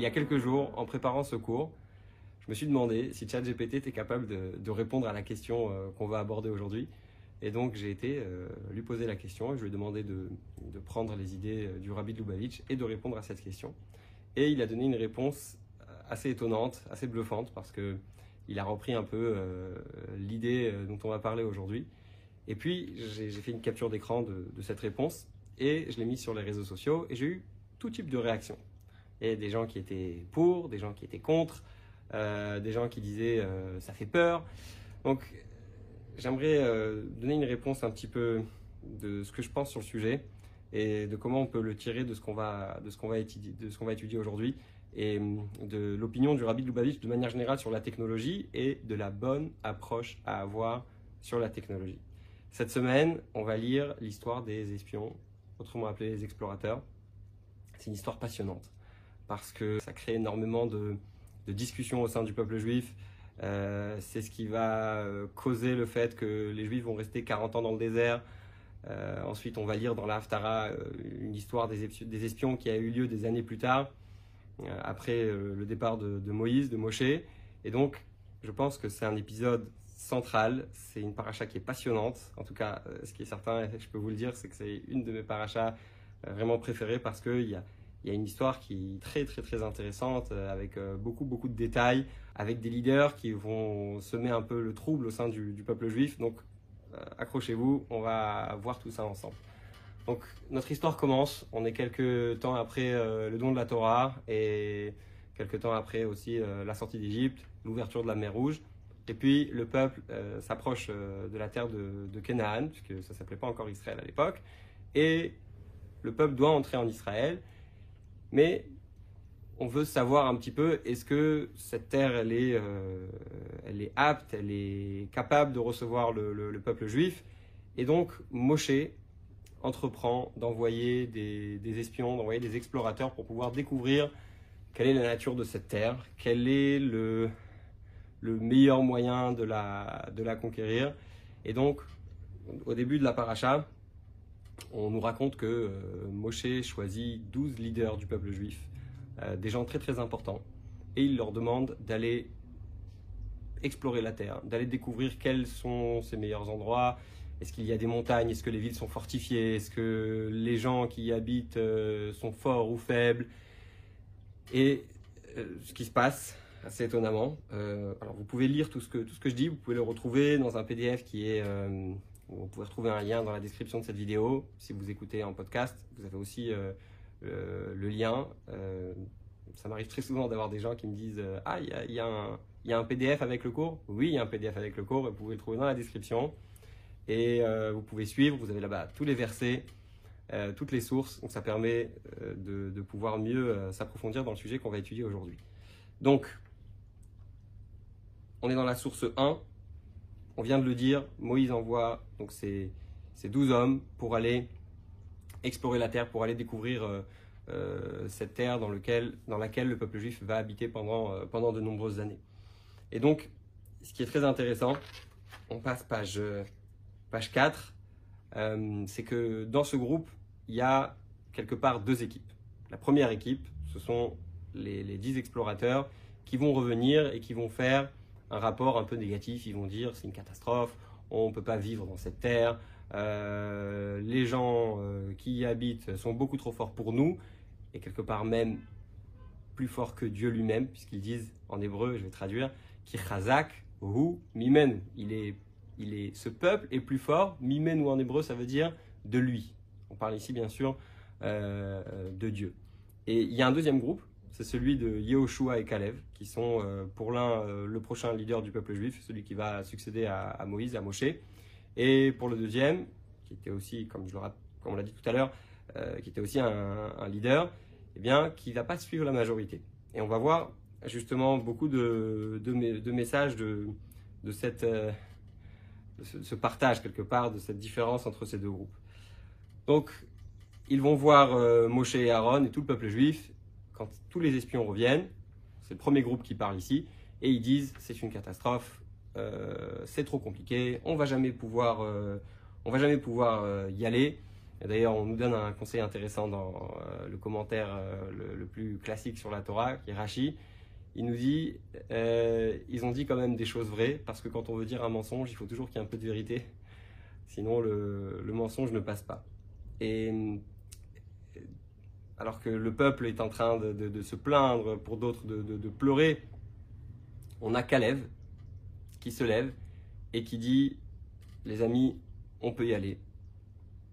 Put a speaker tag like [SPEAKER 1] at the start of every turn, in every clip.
[SPEAKER 1] il y a quelques jours, en préparant ce cours, je me suis demandé si ChatGPT était capable de, répondre à la question euh, qu'on va aborder aujourd'hui. Et donc j'ai été euh, lui poser la question, je lui ai demandé de, prendre les idées euh, du Rabbi Lubavitch et de répondre à cette question. Et il a donné une réponse assez étonnante, assez bluffante, parce qu'il a repris un peu l'idée dont on va parler aujourd'hui. Et puis j'ai fait une capture d'écran de, de cette réponse et je l'ai mise sur les réseaux sociaux et j'ai eu tout type de réactions. Et des gens qui étaient pour, des gens qui étaient contre, euh, des gens qui disaient euh, ça fait peur. Donc j'aimerais euh, donner une réponse un petit peu de ce que je pense sur le sujet et de comment on peut le tirer de ce qu'on va, de ce qu'on va étudier, de aujourd'hui et de l'opinion du Rabbi Lubavitch de manière générale sur la technologie et de la bonne approche à avoir sur la technologie. Cette semaine, on va lire l'histoire des espions, autrement appelés les explorateurs. C'est une histoire passionnante parce que ça crée énormément de, de discussion au sein du peuple juif. Euh, c'est ce qui va euh, causer le fait que les juifs vont rester 40 ans dans le désert. Euh, ensuite, on va lire dans la Haftara une histoire des, espions qui a eu lieu des années plus tard, après le départ de, Moïse, de Moshe. Et donc, je pense que c'est un épisode central. C'est une paracha qui est passionnante. En tout cas, ce qui est certain, je peux vous le dire, c'est que c'est une de mes parachas vraiment préférées parce qu'il y a il y a une histoire qui est très très très intéressante euh, avec euh, beaucoup beaucoup de détails, avec des leaders qui vont semer un peu le trouble au sein du, peuple juif. Donc euh, accrochez-vous, on va voir tout ça ensemble. Donc notre histoire commence, on est quelques temps après le don de la Torah et quelques temps après aussi la sortie d'Égypte, l'ouverture de la mer Rouge. Et puis le peuple s'approche de la terre de, de Canaan, puisque ça s'appelait pas encore Israël à l'époque. Et le peuple doit entrer en Israël mais on veut savoir un petit peu est-ce que cette terre elle est, euh, elle est apte, elle est capable de recevoir le, peuple juif? Et donc Moshe entreprend d'envoyer des, espions, d'envoyer des explorateurs pour pouvoir découvrir quelle est la nature de cette terre, quel est le, le meilleur moyen de la, de la conquérir. Et donc, au début de la paracha, on nous raconte que euh, Moshe choisit 12 leaders du peuple juif, euh, des gens très très importants, et il leur demande d'aller explorer la terre, d'aller découvrir quels sont ses meilleurs endroits, est-ce qu'il y a des montagnes, est-ce que les villes sont fortifiées, est-ce que les gens qui y habitent euh, sont forts ou faibles? Et ce qui se passe, assez étonnamment, alors vous pouvez lire tout ce, que, tout ce que je dis, vous pouvez le retrouver dans un PDF qui est vous pouvez retrouver un lien dans la description de cette vidéo. Si vous écoutez en podcast, vous avez aussi euh, le, lien. Euh, ça m'arrive très souvent d'avoir des gens qui me disent euh, Ah, il y, a, un PDF avec le cours Oui, il y a un PDF avec le cours, vous pouvez le trouver dans la description. Et vous pouvez suivre, vous avez là-bas tous les versets, toutes les sources. Donc ça permet de, de, pouvoir mieux s'approfondir dans le sujet qu'on va étudier aujourd'hui. Donc, on est dans la source 1, on vient de le dire, Moïse envoie donc ces, ces 12 hommes pour aller explorer la terre, pour aller découvrir euh, euh, cette terre dans, laquelle le peuple juif va habiter pendant, euh, pendant de nombreuses années. Et donc, ce qui est très intéressant, on passe page, page 4, c'est que dans ce groupe, il y a quelque part deux équipes. La première équipe, ce sont les, les 10 explorateurs qui vont revenir et qui vont faire un rapport un peu négatif. Ils vont dire c'est une catastrophe, on ne peut pas vivre dans cette terre, euh, les gens euh, qui y habitent sont beaucoup trop forts pour nous, et quelque part même plus forts que Dieu lui-même, puisqu'ils disent en hébreu, je vais traduire, Kichazak hu mimenu. Il est, il est, ce peuple est plus fort, mimenu en hébreu, ça veut dire de lui. On parle ici bien sûr euh, de Dieu. Et il y a un deuxième groupe c'est celui de Yehoshua et Kalev, qui sont euh, pour l'un euh, le prochain leader du peuple juif, celui qui va succéder à, Moïse, à Moshe. Et pour le deuxième, qui était aussi, comme, on l'a dit tout à l'heure, euh, qui était aussi un, leader, eh bien, qui ne va pas suivre la majorité. Et on va voir justement beaucoup de, messages de, ce, partage quelque part, de cette différence entre ces deux groupes. Donc, ils vont voir Moshe et Aaron et tout le peuple juif, quand tous les espions reviennent, c'est le premier groupe qui parle ici, et ils disent c'est une catastrophe, euh, c'est trop compliqué, on va jamais pouvoir, euh, on va jamais pouvoir euh, y aller. D'ailleurs, on nous donne un conseil intéressant dans le commentaire le, plus classique sur la Torah, qui est Rashi. Il nous dit, ils ont dit quand même des choses vraies, parce que quand on veut dire un mensonge, il faut toujours qu'il y ait un peu de vérité. Sinon, le, mensonge ne passe pas. Alors que le peuple est en train de, se plaindre, pour d'autres de, pleurer, on a Caleb qui se lève et qui dit Les amis, on peut y aller.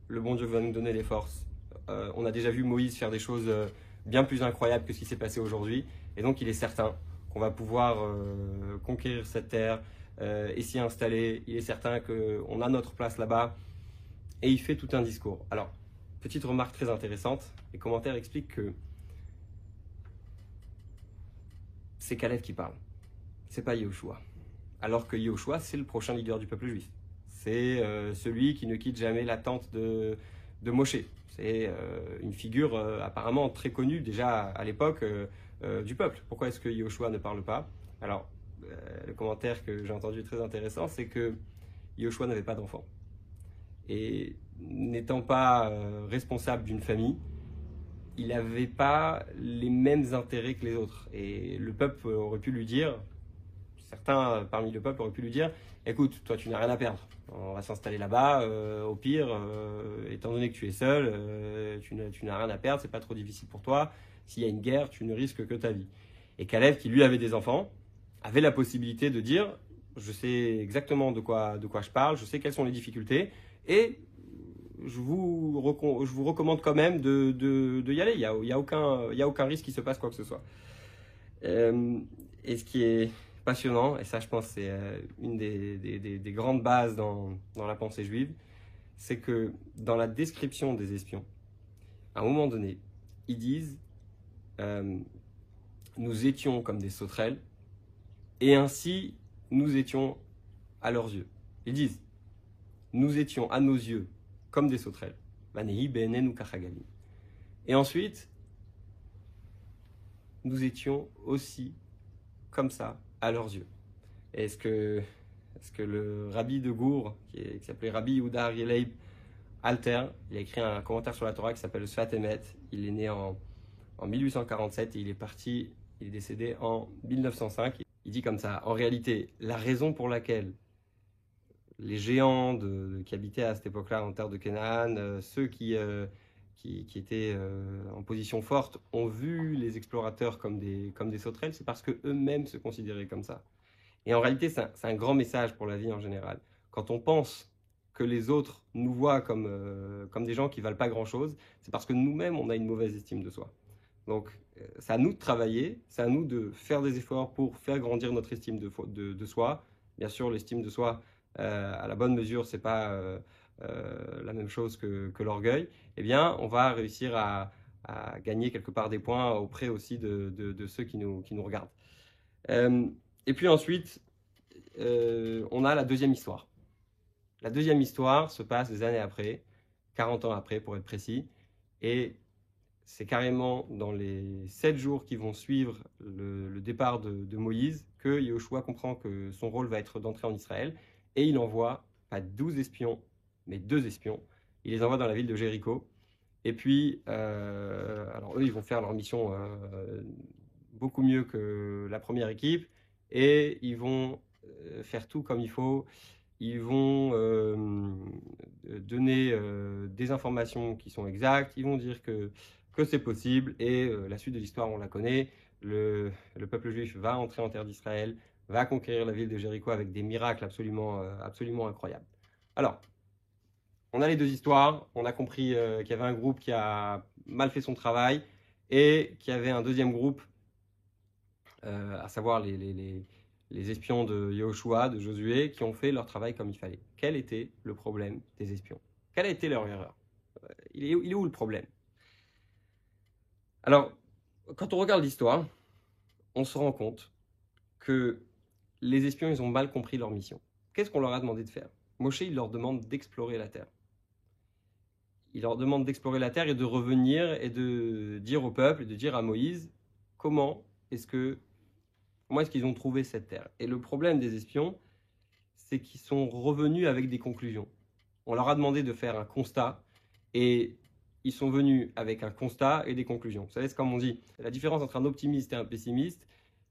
[SPEAKER 1] Le bon Dieu va nous donner les forces. Euh, on a déjà vu Moïse faire des choses euh, bien plus incroyables que ce qui s'est passé aujourd'hui. Et donc, il est certain qu'on va pouvoir euh, conquérir cette terre et s'y installer. Il est certain qu'on a notre place là-bas. Et il fait tout un discours. Alors, Petite remarque très intéressante, les commentaires expliquent que c'est Caleb qui parle, c'est pas Yahushua. Alors que Yahushua, c'est le prochain leader du peuple juif. C'est euh, celui qui ne quitte jamais la tente de, de Moshe. C'est euh, une figure euh, apparemment très connue déjà à l'époque du peuple. Pourquoi est-ce que Yahushua ne parle pas? Alors, le commentaire que j'ai entendu très intéressant, c'est que Yahushua n'avait pas d'enfant. Et n'étant pas euh, responsable d'une famille, il n'avait pas les mêmes intérêts que les autres. Et le peuple aurait pu lui dire, certains parmi le peuple auraient pu lui dire, écoute, toi tu n'as rien à perdre, on va s'installer là-bas, euh, au pire, euh, étant donné que tu es seul, tu n'as rien à perdre, c'est pas trop difficile pour toi, s'il y a une guerre, tu ne risques que ta vie. Et Caleb, qui lui avait des enfants, avait la possibilité de dire, je sais exactement de quoi, de quoi je parle, je sais quelles sont les difficultés, et je vous, je vous recommande quand même de, de, y aller. Il n'y a, y a, aucun, a aucun risque qu'il se passe quoi que ce soit. Euh, et ce qui est passionnant, et ça je pense c'est euh, une des, des, des, grandes bases dans, dans la pensée juive, c'est que dans la description des espions, à un moment donné, ils disent euh, Nous étions comme des sauterelles, et ainsi nous étions à leurs yeux. Ils disent Nous étions à nos yeux comme des sauterelles. Et ensuite, nous étions aussi comme ça à leurs yeux. Est-ce que, est que le rabbi de Gour, qui, s'appelait Rabbi Yehuda Yeleib Alter, il a écrit un commentaire sur la Torah qui s'appelle Sfat Emet. Il est né en, en 1847 et il est parti, il est décédé en 1905. Il dit comme ça, en réalité, la raison pour laquelle les géants qui habitaient à cette époque-là en terre de Canaan, euh, ceux qui, euh, étaient euh, en position forte, ont vu les explorateurs comme des, sauterelles, c'est parce qu'eux-mêmes se considéraient comme ça. Et en réalité, c'est un, grand message pour la vie en général. Quand on pense que les autres nous voient comme, des gens qui valent pas grand-chose, c'est parce que nous-mêmes, on a une mauvaise estime de soi. Donc, c'est à nous de travailler, c'est à nous de faire des efforts pour faire grandir notre estime de, soi. Bien sûr, l'estime de soi, à la bonne mesure, c'est pas euh, euh, la même chose que, l'orgueil, eh bien, on va réussir à, gagner quelque part des points auprès aussi de, ceux qui nous, regardent. et puis ensuite, on a la deuxième histoire. La deuxième histoire se passe des années après, 40 ans après pour être précis, et c'est carrément dans les sept jours qui vont suivre le, départ de, de, Moïse que Yahushua comprend que son rôle va être d'entrer en Israël et il envoie pas 12 espions, mais deux espions. Il les envoie dans la ville de Jéricho. Et puis, euh, alors eux, ils vont faire leur mission euh, beaucoup mieux que la première équipe. Et ils vont euh, faire tout comme il faut. Ils vont donner des informations qui sont exactes. Ils vont dire que, que c'est possible. Et la suite de l'histoire, on la connaît. Le, le, peuple juif va entrer en terre d'Israël, va conquérir la ville de Jéricho avec des miracles absolument, euh, absolument incroyables. Alors, on a les deux histoires. On a compris euh, qu'il y avait un groupe qui a mal fait son travail et qu'il y avait un deuxième groupe, euh, à savoir les, les, les, espions de Yahushua, de Josué, qui ont fait leur travail comme il fallait. Quel était le problème des espions? Quelle a été leur erreur? Il est où le problème? Alors, quand on regarde l'histoire, on se rend compte que les espions, ils ont mal compris leur mission. Qu'est-ce qu'on leur a demandé de faire? Moshe, il leur demande d'explorer la terre. Il leur demande d'explorer la terre et de revenir et de dire au peuple, et de dire à Moïse, comment est-ce que, comment est-ce qu'ils ont trouvé cette terre? Et le problème des espions, c'est qu'ils sont revenus avec des conclusions. On leur a demandé de faire un constat Et ils sont venus avec un constat et des conclusions. Vous savez, c'est comme on dit, la différence entre un optimiste et un pessimiste,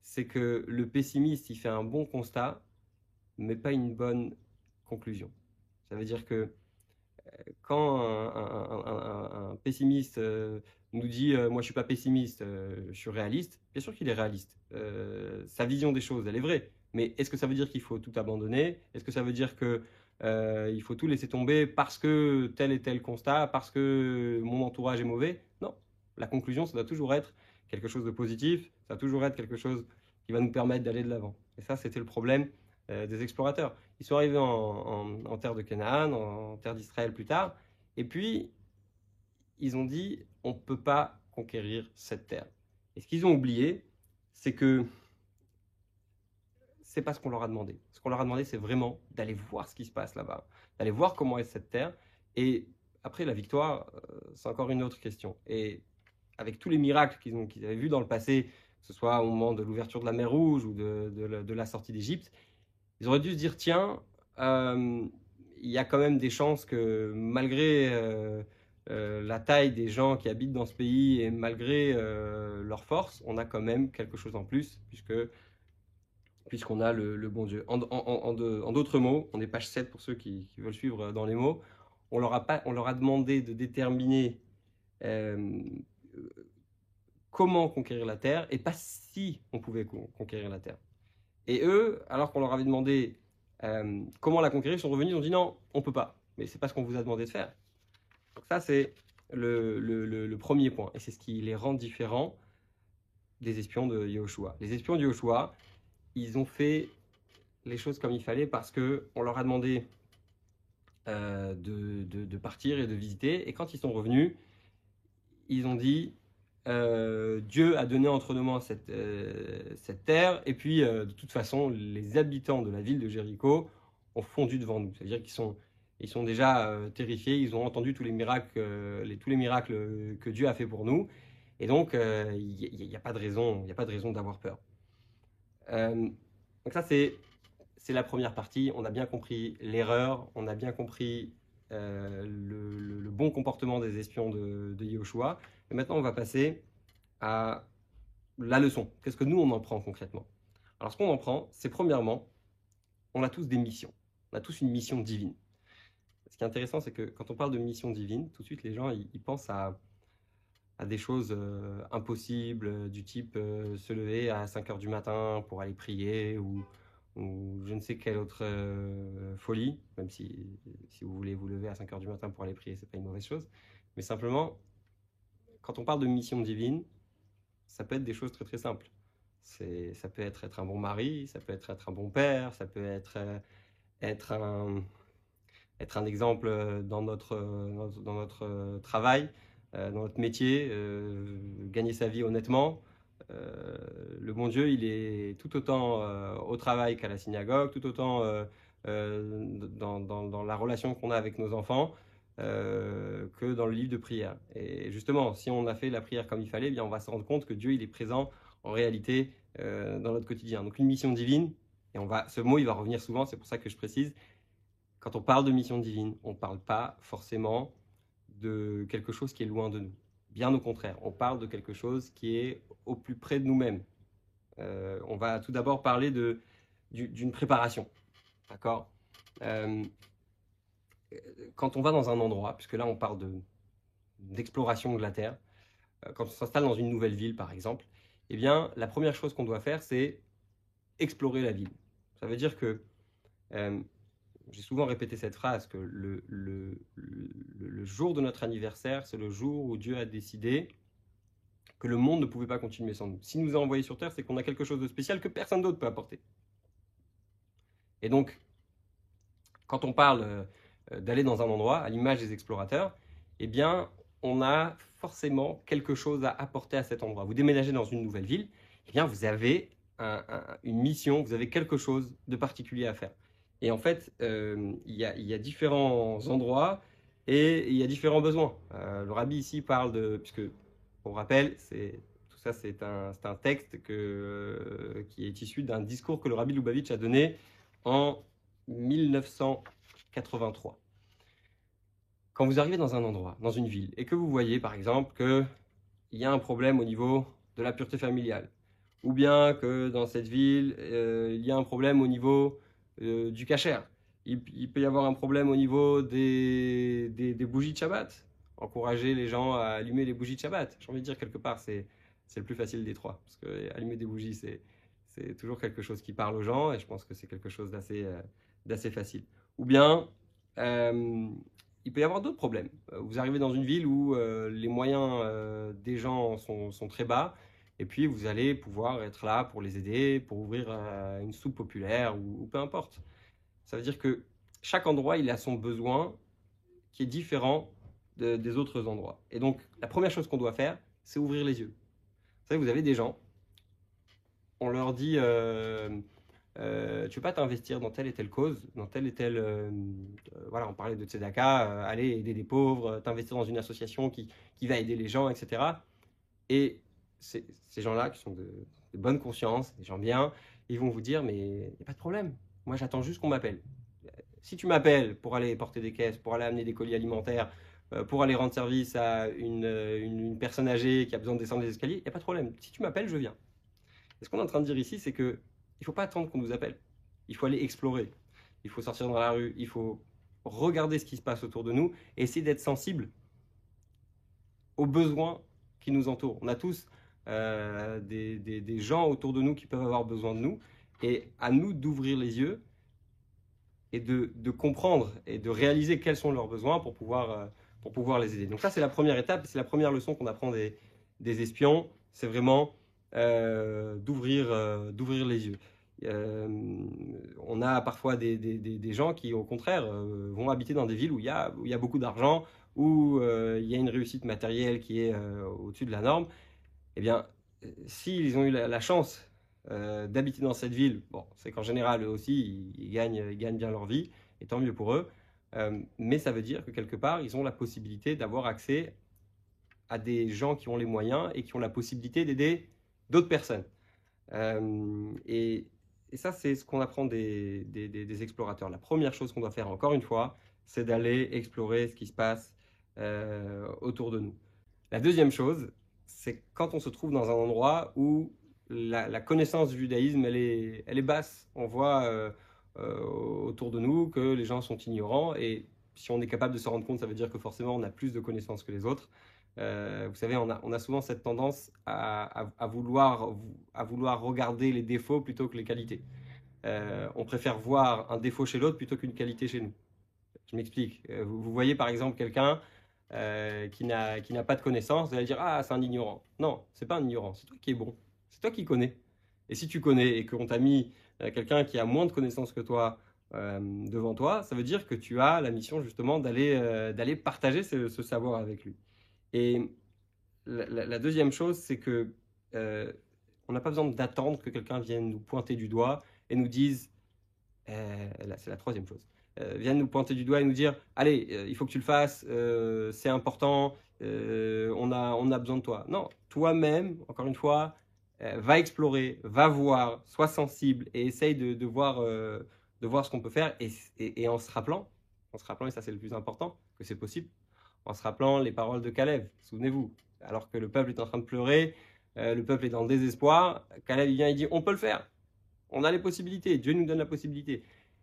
[SPEAKER 1] c'est que le pessimiste, il fait un bon constat, mais pas une bonne conclusion. Ça veut dire que euh, quand un, pessimiste euh, nous dit euh, moi je suis pas pessimiste, je suis réaliste, bien sûr qu'il est réaliste. sa vision des choses, elle est vraie. Mais est-ce que ça veut dire qu'il faut tout abandonner? Est-ce que ça veut dire que il faut tout laisser tomber parce que tel et tel constat, parce que mon entourage est mauvais? Non. La conclusion, ça doit toujours être quelque chose de positif, ça doit toujours être quelque chose qui va nous permettre d'aller de l'avant. Et ça, c'était le problème des explorateurs. Ils sont arrivés en, terre de Canaan, en terre d'Israël plus tard, et puis ils ont dit on ne peut pas conquérir cette terre. Et ce qu'ils ont oublié, c'est que c'est pas ce qu'on leur a demandé. Ce qu'on leur a demandé, c'est vraiment d'aller voir ce qui se passe là-bas, d'aller voir comment est cette terre. Et après, la victoire, euh, c'est encore une autre question. Et avec tous les miracles qu'ils avaient vus dans le passé, que ce soit au moment de l'ouverture de la mer Rouge ou de la sortie d'Égypte, ils auraient dû se dire tiens, euh, il y a quand même des chances que malgré euh, euh, la taille des gens qui habitent dans ce pays et malgré leur force, on a quand même quelque chose en plus, puisque puisqu'on a le, bon Dieu. En, d'autres mots, on est page 7 pour ceux qui, veulent suivre dans les mots, on leur a, pas, on leur a demandé de déterminer comment conquérir la terre et pas si on pouvait conquérir la terre. Et eux, alors qu'on leur avait demandé euh, comment la conquérir, ils sont revenus, ils ont dit non, on peut pas. Mais c'est pas ce qu'on vous a demandé de faire. Donc ça, c'est le, premier point. Et c'est ce qui les rend différents des espions de Yahushua. Les espions de Yahushua, ils ont fait les choses comme il fallait parce qu'on leur a demandé euh, de, partir et de visiter. Et quand ils sont revenus, ils ont dit euh, Dieu a donné entre nos mains cette, euh, cette terre, et puis euh, de toute façon, les habitants de la ville de Jéricho ont fondu devant nous. C'est-à-dire qu'ils sont, ils sont déjà terrifiés, ils ont entendu tous les miracles, les, tous les miracles que Dieu a fait pour nous, et donc il n'y a, pas de raison, d'avoir peur. donc ça c'est la première partie. On a bien compris l'erreur, on a bien compris le, bon comportement des espions de, de. Et maintenant, on va passer à la leçon. Qu'est-ce que nous, on en prend concrètement? Alors, ce qu'on en prend, c'est premièrement, on a tous des missions. On a tous une mission divine. Ce qui est intéressant, c'est que quand on parle de mission divine, tout de suite, les gens, ils, pensent à, des choses euh, impossibles, euh, du type euh, se lever à 5 heures du matin pour aller prier ou, je ne sais quelle autre folie, même si, si vous voulez vous lever à 5 heures du matin pour aller prier, c'est pas une mauvaise chose. Mais simplement, quand on parle de mission divine, ça peut être des choses très très simples. Ça peut être être un bon mari, ça peut être être un bon père, ça peut être euh, être un, être un exemple dans notre, dans notre travail, euh, dans notre métier, euh, gagner sa vie honnêtement. Le bon Dieu, il est tout autant au travail qu'à la synagogue, tout autant dans, dans, la relation qu'on a avec nos enfants, euh, que dans le livre de prière. Et justement, si on a fait la prière comme il fallait, eh bien on va se rendre compte que Dieu il est présent en réalité euh, dans notre quotidien. Donc une mission divine, et ce mot il va revenir souvent, c'est pour ça que je précise, quand on parle de mission divine, on ne parle pas forcément de quelque chose qui est loin de nous. Bien au contraire, on parle de quelque chose qui est au plus près de nous-mêmes. Euh, on va tout d'abord parler d'une préparation. D'accord? Quand on va dans un endroit, puisque là on parle d'exploration de la Terre, euh, quand on s'installe dans une nouvelle ville par exemple, eh bien la première chose qu'on doit faire c'est explorer la ville. Ça veut dire que, euh, j'ai souvent répété cette phrase, que le, jour de notre anniversaire, c'est le jour où Dieu a décidé que le monde ne pouvait pas continuer sans nous. S'il nous a envoyés sur Terre, c'est qu'on a quelque chose de spécial que personne d'autre peut apporter. Et donc, quand on parle euh, d'aller dans un endroit, à l'image des explorateurs, eh bien, on a forcément quelque chose à apporter à cet endroit. Vous déménagez dans une nouvelle ville, eh bien, vous avez une mission, vous avez quelque chose de particulier à faire. Et en fait, euh, il y, a différents endroits et il y a différents besoins. Euh, le rabbi ici parle de, puisque pour rappel, c'est tout ça, c'est un, texte que, qui est issu d'un discours que le rabbi Lubavitch a donné en 1900. 83. quand vous arrivez dans un endroit, dans une ville, et que vous voyez par exemple qu'il y a un problème au niveau de la pureté familiale, ou bien que dans cette ville, euh, il y a un problème au niveau euh, du cachère, il, peut y avoir un problème au niveau des, bougies de Shabbat, encourager les gens à allumer les bougies de Shabbat. J'ai envie de dire quelque part, c'est le plus facile des trois, parce que allumer des bougies, c'est toujours quelque chose qui parle aux gens et je pense que c'est quelque chose d'assez euh, facile. Ou bien, euh, il peut y avoir d'autres problèmes. Vous arrivez dans une ville où les moyens des gens sont, très bas et puis vous allez pouvoir être là pour les aider, pour ouvrir une soupe populaire ou, peu importe. Ça veut dire que chaque endroit, il a son besoin qui est différent des autres endroits. Et donc, la première chose qu'on doit faire, c'est ouvrir les yeux. Vous savez, vous avez des gens on leur dit euh, euh, tu veux pas t'investir dans telle et telle cause, dans telle et telle. Euh, voilà, on parlait de Tzedaka, aller aider des pauvres, t'investir dans une association qui, va aider les gens, etc. Et ces gens-là, qui sont de, bonne conscience, des gens bien, ils vont vous dire mais il n'y a pas de problème, moi j'attends juste qu'on m'appelle. Si tu m'appelles pour aller porter des caisses, pour aller amener des colis alimentaires, pour aller rendre service à une, une personne âgée qui a besoin de descendre des escaliers, il n'y a pas de problème. Si tu m'appelles, je viens. Et ce qu'on est en train de dire ici, c'est qu'il ne faut pas attendre qu'on nous appelle. Il faut aller explorer. Il faut sortir dans la rue. Il faut regarder ce qui se passe autour de nous et essayer d'être sensible aux besoins qui nous entourent. On a tous euh, des, gens autour de nous qui peuvent avoir besoin de nous et à nous d'ouvrir les yeux et de, comprendre et de réaliser quels sont leurs besoins pour pouvoir, euh, pour pouvoir les aider. Donc ça, c'est la première étape, c'est la première leçon qu'on apprend des, des espions. C'est vraiment euh, d'ouvrir euh, les yeux. On a parfois des, des, des, gens qui, au contraire, vont habiter dans des villes où il y a, où il y a beaucoup d'argent, où il y a une réussite matérielle qui est au-dessus de la norme. Eh bien, s'ils ont eu la, chance d'habiter dans cette ville, bon, c'est qu'en général, eux aussi, ils, gagnent, gagnent bien leur vie, et tant mieux pour eux. mais ça veut dire que quelque part, ils ont la possibilité d'avoir accès à des gens qui ont les moyens et qui ont la possibilité d'aider d'autres personnes. Euh, et, ça, c'est ce qu'on apprend des, explorateurs. La première chose qu'on doit faire, encore une fois, c'est d'aller explorer ce qui se passe euh, autour de nous. La deuxième chose, c'est quand on se trouve dans un endroit où la, connaissance du judaïsme, elle est, basse. On voit euh, autour de nous que les gens sont ignorants et si on est capable de se rendre compte, ça veut dire que forcément on a plus de connaissances que les autres. Euh, vous savez, on a, souvent cette tendance à, vouloir, à vouloir regarder les défauts plutôt que les qualités. Euh, on préfère voir un défaut chez l'autre plutôt qu'une qualité chez nous. Je m'explique. Euh, vous, voyez par exemple quelqu'un qui n'a pas de connaissances, vous allez dire Ah, c'est un ignorant. Non, c'est pas un ignorant, c'est toi qui es bon. C'est toi qui connais. Et si tu connais et qu'on t'a mis quelqu'un qui a moins de connaissances que toi devant toi, ça veut dire que tu as la mission justement d'aller partager ce savoir avec lui. Et la, deuxième chose, c'est que euh, on n'a pas besoin d'attendre que quelqu'un vienne nous pointer du doigt et nous dise, euh, c'est la troisième chose, euh, vienne nous pointer du doigt et nous dire, allez, il faut que tu le fasses, c'est important, on, a, on a besoin de toi. Non, toi-même, encore une fois, va explorer, va voir, sois sensible et essaye de, voir, de voir ce qu'on peut faire et, en se rappelant, en se rappelant, et ça c'est le plus important, que c'est possible en se rappelant les paroles de Caleb. Souvenez-vous, alors que le peuple est en train de pleurer, euh, le peuple est dans le désespoir, Caleb vient et dit on peut le faire, on a les possibilités, Dieu nous donne la possibilité.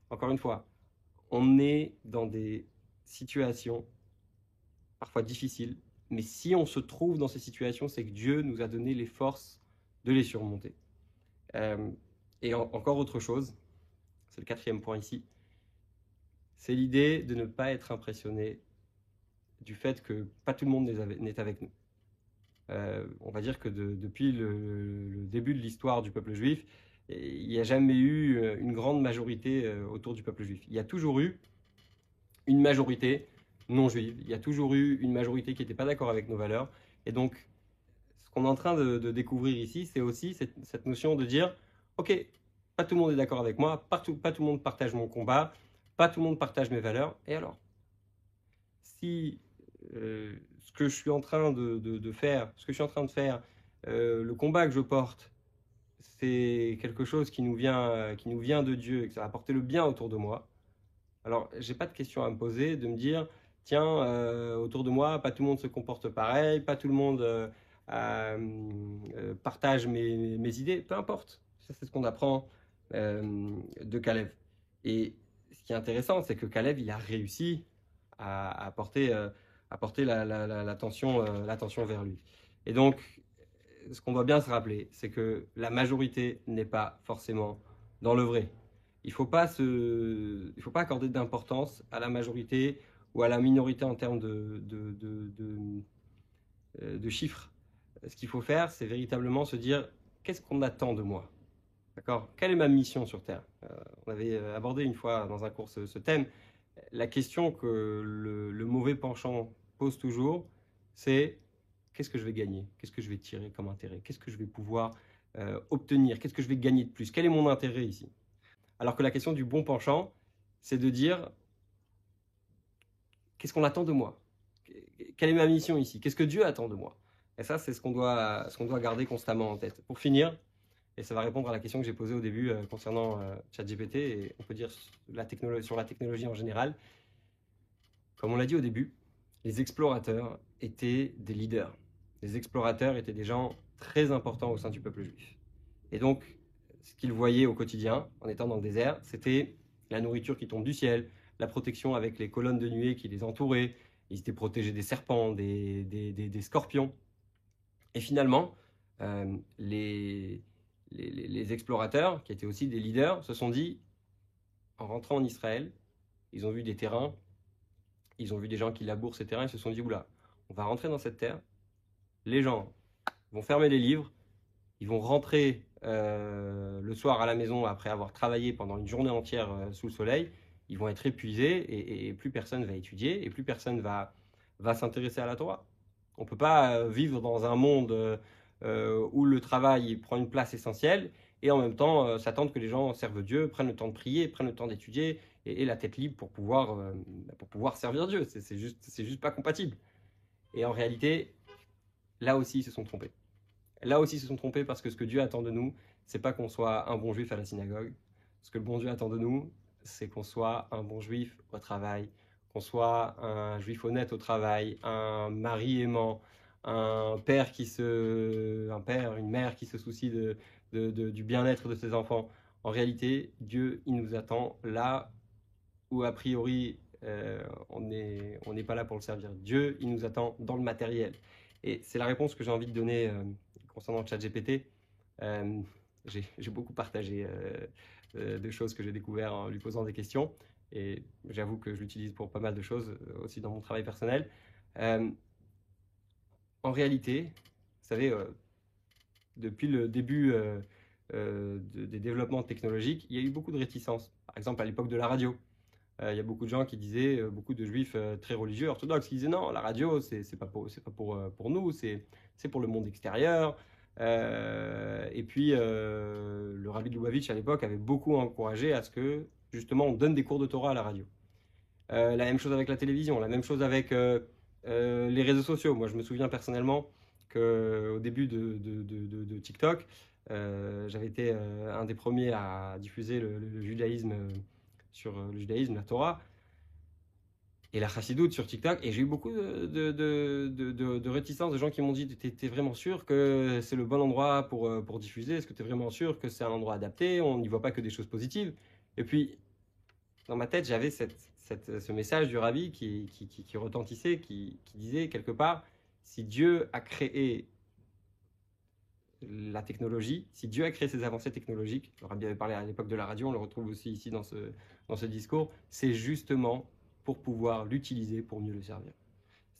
[SPEAKER 1] Encore une fois, on est dans des situations parfois difficiles, mais si on se trouve dans ces situations, c'est que Dieu nous a donné les forces de les surmonter. Euh, et encore autre chose, c'est le quatrième point ici, c'est l'idée de ne pas être impressionné du fait que pas tout le monde n'est avec nous. Euh, on va dire que depuis le, début de l'histoire du peuple juif, il n'y a jamais eu euh, une grande majorité euh, autour du peuple juif. Il y a toujours eu une majorité non juive, il y a toujours eu une majorité qui n'était pas d'accord avec nos valeurs. Et donc, ce qu'on est en train de, découvrir ici, c'est aussi cette, notion de dire, OK, pas tout le monde est d'accord avec moi, pas tout le monde partage mon combat, pas tout le monde partage mes valeurs, et alors Si euh, ce que je suis en train de, faire, ce que je suis en train de faire, le combat que je porte, c'est quelque chose qui nous vient, qui nous vient de Dieu et que ça va apporter le bien autour de moi. Alors, j'ai pas de question à me poser de me dire tiens, autour de moi, pas tout le monde se comporte pareil, pas tout le monde partage mes, mes, idées, peu importe. Ça, c'est ce qu'on apprend de Caleb. Et ce qui est intéressant, c'est que Caleb, il a réussi à, porter, à porter l'attention vers lui. Et donc, ce qu'on doit bien se rappeler, c'est que la majorité n'est pas forcément dans le vrai. Il ne faut, pas faut pas accorder d'importance à la majorité ou à la minorité en termes de, de, de, euh, chiffres. Ce qu'il faut faire, c'est véritablement se dire qu'est-ce qu'on attend de moi? D'accord? Quelle est ma mission sur Terre? Euh, On avait euh, abordé une fois dans un cours ce, thème. La question que le mauvais penchant pose toujours, c'est qu'est-ce que je vais gagner? Qu'est-ce que je vais tirer comme intérêt? Qu'est-ce que je vais pouvoir euh, obtenir? Qu'est-ce que je vais gagner de plus? Quel est mon intérêt ici? Alors que la question du bon penchant, c'est de dire qu'est-ce qu'on attend de moi? Quelle est ma mission ici? Qu'est-ce que Dieu attend de moi? Et ça, c'est ce qu'on doit, ce doit garder constamment en tête. Pour finir, et ça va répondre à la question que j'ai posée au début euh, concernant euh, ChatGPT et on peut dire la sur la technologie en général. Comme on l'a dit au début, les explorateurs étaient des leaders les explorateurs étaient des gens très importants au sein du peuple juif. Et donc, ce qu'ils voyaient au quotidien, en étant dans le désert, c'était la nourriture qui tombe du ciel, la protection avec les colonnes de nuée qui les entouraient, ils étaient protégés des serpents, des, scorpions. Et finalement, euh, les, explorateurs, qui étaient aussi des leaders, se sont dit, en rentrant en Israël, ils ont vu des terrains, ils ont vu des gens qui labourent ces terrains, ils se sont dit, oula, on va rentrer dans cette terre, les gens vont fermer les livres, ils vont rentrer euh, le soir à la maison après avoir travaillé pendant une journée entière euh, sous le soleil, ils vont être épuisés et, plus personne va étudier et plus personne va, va s'intéresser à la Torah. On ne peut pas euh, vivre dans un monde où le travail prend une place essentielle et en même temps s'attendre que les gens servent Dieu, prennent le temps de prier, prennent le temps d'étudier et, la tête libre pour pouvoir, pour pouvoir servir Dieu. C'est juste, juste pas compatible. Et en réalité, là aussi ils se sont trompés. Là aussi ils se sont trompés parce que ce que Dieu attend de nous, c'est pas qu'on soit un bon juif à la synagogue. Ce que le bon Dieu attend de nous, c'est qu'on soit un bon juif au travail, qu'on soit un juif honnête au travail, un mari aimant, un père qui se, un père, une mère qui se soucie du bien-être de ses enfants. En réalité, Dieu, il nous attend là où a priori euh, on n'est pas là pour le servir. Dieu, il nous attend dans le matériel. Et c'est la réponse que j'ai envie de donner euh, concernant ChatGPT. Euh, j'ai beaucoup partagé euh, de choses que j'ai découvertes en lui posant des questions. Et j'avoue que je l'utilise pour pas mal de choses, aussi dans mon travail personnel. en réalité, vous savez, depuis le début des développements technologiques, il y a eu beaucoup de réticences. Par exemple, à l'époque de la radio. Euh, il y a beaucoup de gens qui disaient, euh, beaucoup de juifs euh, très religieux, orthodoxes, qui disaient non, la radio, c'est pas pour, pas pour, pour nous, c'est pour le monde extérieur. et puis, le rabbi de Lubavitch à l'époque avait beaucoup encouragé à ce que, justement, on donne des cours de Torah à la radio. la même chose avec la télévision, la même chose avec les réseaux sociaux. Moi, je me souviens personnellement qu'au début de, de, de, de TikTok, j'avais été un des premiers à diffuser le judaïsme sur euh, le judaïsme, la Torah, et la chassidoute sur TikTok. Et j'ai eu beaucoup de, de, de, de, réticences de gens qui m'ont dit T'es vraiment sûr que c'est le bon endroit pour, euh, pour diffuser? Est-ce que tu es vraiment sûr que c'est un endroit adapté? On n'y voit pas que des choses positives. Et puis, dans ma tête, j'avais cette, cette, ce message du rabbi qui, qui, qui, qui retentissait, qui, qui disait quelque part Si Dieu a créé la technologie, si Dieu a créé ces avancées technologiques, j'aurais bien parlé à l'époque de la radio, on le retrouve aussi ici dans ce, dans ce discours, c'est justement pour pouvoir l'utiliser pour mieux le servir.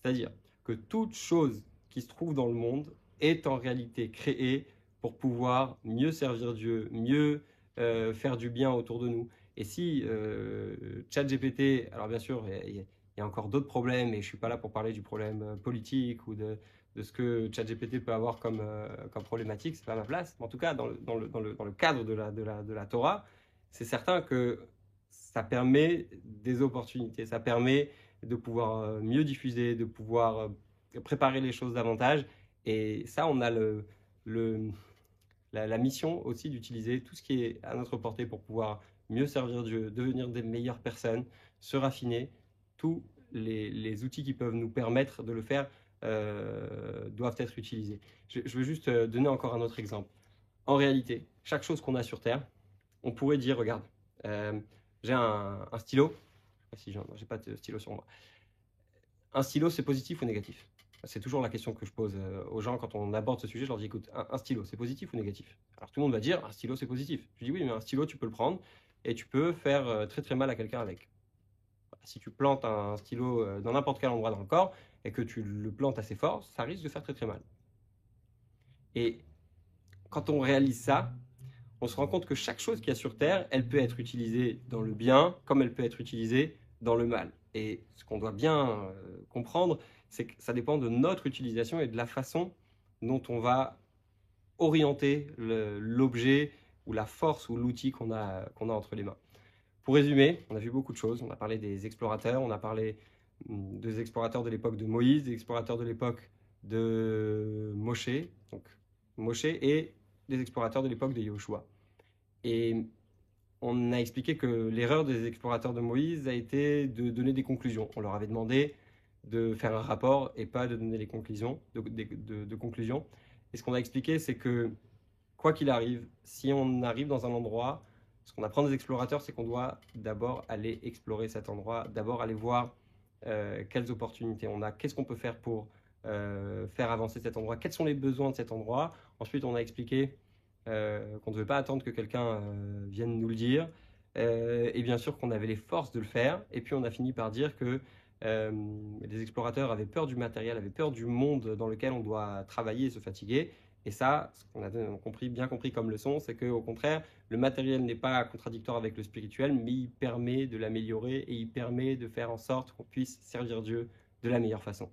[SPEAKER 1] C'est-à-dire que toute chose qui se trouve dans le monde est en réalité créée pour pouvoir mieux servir Dieu, mieux euh, faire du bien autour de nous. Et si euh, ChatGPT, alors bien sûr, il y, a encore d'autres problèmes, et je ne suis pas là pour parler du problème euh, politique ou de, de ce que ChatGPT peut avoir comme, euh, comme problématique, c'est pas ma place. En tout cas, dans le, dans le, dans le, dans le cadre de la, de la, de la Torah, c'est certain que ça permet des opportunités, ça permet de pouvoir euh, mieux diffuser, de pouvoir euh, préparer les choses davantage. Et ça, on a le, le, la, la mission aussi d'utiliser tout ce qui est à notre portée pour pouvoir mieux servir Dieu, devenir des meilleures personnes, se raffiner. Tous les, outils qui peuvent nous permettre de le faire doivent être utilisés. Je, veux juste donner encore un autre exemple. En réalité, chaque chose qu'on a sur Terre, on pourrait dire, regarde, j'ai un, stylo, si j'ai pas de stylo sur moi. Un stylo, c'est positif ou négatif? C'est toujours la question que je pose euh, aux gens quand on aborde ce sujet. Je leur dis écoute, un, stylo, c'est positif ou négatif? Alors tout le monde va dire un stylo, c'est positif. Je dis oui, mais un stylo, tu peux le prendre et tu peux faire euh, très très mal à quelqu'un avec. Si tu plantes un stylo euh, dans n'importe quel endroit dans le corps et que tu le plantes assez fort, ça risque de faire très très mal. Et quand on réalise ça, on se rend compte que chaque chose qu'il y a sur Terre, elle peut être utilisée dans le bien comme elle peut être utilisée dans le mal. Et ce qu'on doit bien comprendre, c'est que ça dépend de notre utilisation et de la façon dont on va orienter l'objet ou la force ou l'outil qu'on a, a entre les mains. Pour résumer, on a vu beaucoup de choses. On a parlé des explorateurs, on a parlé des explorateurs de l'époque de Moïse, des explorateurs de l'époque de Moshe, donc Moshe et des explorateurs de l'époque de Yoshua. Et on a expliqué que l'erreur des explorateurs de Moïse a été de donner des conclusions. On leur avait demandé de faire un rapport et pas de donner les conclusions. De, conclusions. Et ce qu'on a expliqué, c'est que quoi qu'il arrive, si on arrive dans un endroit, ce qu'on apprend des explorateurs, c'est qu'on doit d'abord aller explorer cet endroit, d'abord aller voir euh, quelles opportunités on a, qu'est-ce qu'on peut faire pour euh, faire avancer cet endroit, quels sont les besoins de cet endroit. Ensuite, on a expliqué euh, qu'on ne devait pas attendre que quelqu'un vienne nous le dire, et bien sûr qu'on avait les forces de le faire. Et puis on a fini par dire que les explorateurs avaient peur du matériel, avaient peur du monde dans lequel on doit travailler et se fatiguer. Et ça, ce qu'on a bien compris comme leçon, c'est qu'au contraire, le matériel n'est pas contradictoire avec le spirituel, mais il permet de l'améliorer et il permet de faire en sorte qu'on puisse servir Dieu de la meilleure façon.